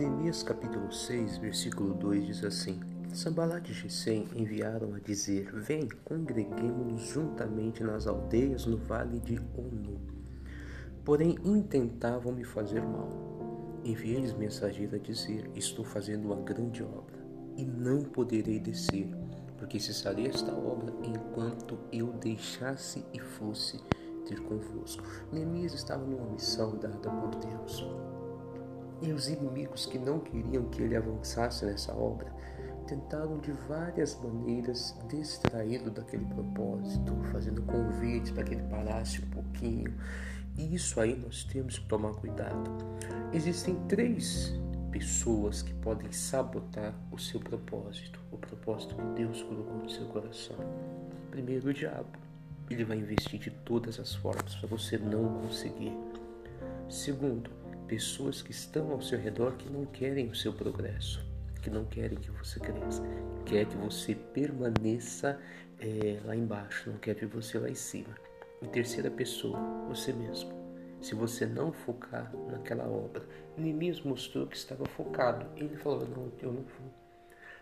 Neemias capítulo 6, versículo 2 diz assim: Sambalat e Gesem enviaram a dizer: Vem, congreguemos-nos juntamente nas aldeias no vale de Onu. Porém, intentavam me fazer mal. Enviei-lhes mensageiro a dizer: Estou fazendo uma grande obra e não poderei descer, porque cessarei esta obra enquanto eu deixasse e fosse ter convosco. Neemias estava numa missão dada por Deus. E os inimigos que não queriam que ele avançasse nessa obra tentaram de várias maneiras distraí-lo daquele propósito, fazendo convites para que ele parasse um pouquinho. E isso aí nós temos que tomar cuidado. Existem três pessoas que podem sabotar o seu propósito, o propósito que Deus colocou no seu coração. Primeiro, o diabo. Ele vai investir de todas as formas para você não conseguir. Segundo, pessoas que estão ao seu redor que não querem o seu progresso, que não querem que você cresça, quer que você permaneça é, lá embaixo, não quer ver você lá em cima. E terceira pessoa, você mesmo. Se você não focar naquela obra, Neemias mostrou que estava focado. Ele falou: Não, eu não vou.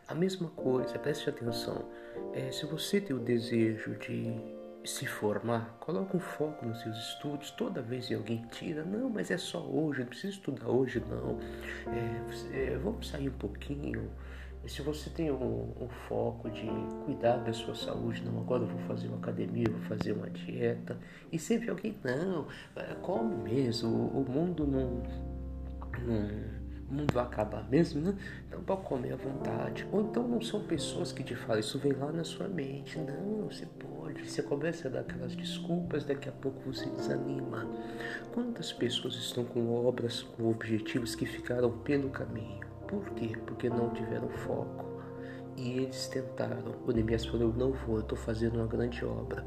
A mesma coisa, preste atenção. É, se você tem o desejo de se formar, coloca um foco nos seus estudos. Toda vez que alguém tira, não, mas é só hoje, não precisa estudar hoje, não. É, é, vamos sair um pouquinho. Se você tem um, um, foco de cuidar da sua saúde, não, agora eu vou fazer uma academia, vou fazer uma dieta, e sempre alguém, não, come mesmo, o, o mundo não, não o mundo vai acabar mesmo, né? Então pode comer à vontade. Ou então não são pessoas que te falam, isso vem lá na sua mente. Não, você pode. Você começa a dar aquelas desculpas, daqui a pouco você desanima. Quantas pessoas estão com obras, com objetivos que ficaram pelo caminho? Por quê? Porque não tiveram foco. E eles tentaram. O Neemias falou: Eu não vou, eu estou fazendo uma grande obra.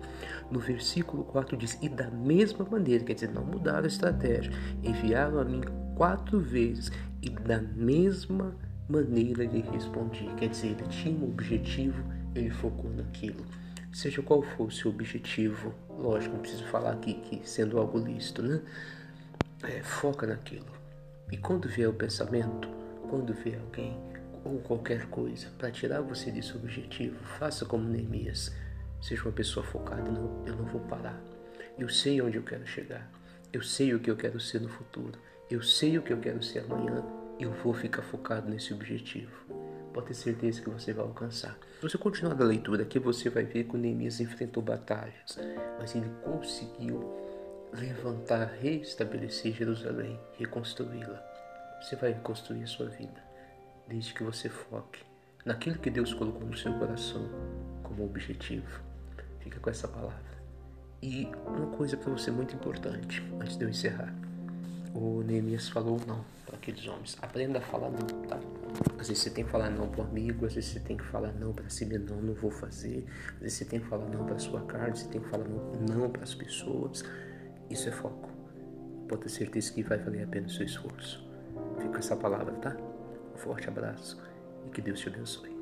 No versículo 4 diz: E da mesma maneira, quer dizer, não mudaram a estratégia, enviaram a mim quatro vezes e da mesma maneira ele respondia. Quer dizer, ele tinha um objetivo, ele focou naquilo. Seja qual for o seu objetivo, lógico, não preciso falar aqui que sendo algo lícito, né? É, foca naquilo. E quando vier o pensamento, quando vier alguém ou qualquer coisa para tirar você desse objetivo, faça como Neemias. Seja uma pessoa focada, não, eu não vou parar. Eu sei onde eu quero chegar. Eu sei o que eu quero ser no futuro. Eu sei o que eu quero ser amanhã. Eu vou ficar focado nesse objetivo. Pode ter certeza que você vai alcançar. Se você continuar a leitura aqui, você vai ver que o Neemias enfrentou batalhas, mas ele conseguiu levantar, restabelecer Jerusalém, reconstruí-la. Você vai reconstruir a sua vida, desde que você foque naquilo que Deus colocou no seu coração como objetivo. Fica com essa palavra. E uma coisa para você muito importante, antes de eu encerrar o Neemias falou não para aqueles homens. Aprenda a falar não, tá? Às vezes você tem que falar não para o amigo, às vezes você tem que falar não para si mesmo, não, não vou fazer. Às vezes você tem que falar não para sua carne, você tem que falar não, não para as pessoas. Isso é foco. Pode ter certeza que vai valer a pena o seu esforço. Fica essa palavra, tá? Um forte abraço e que Deus te abençoe.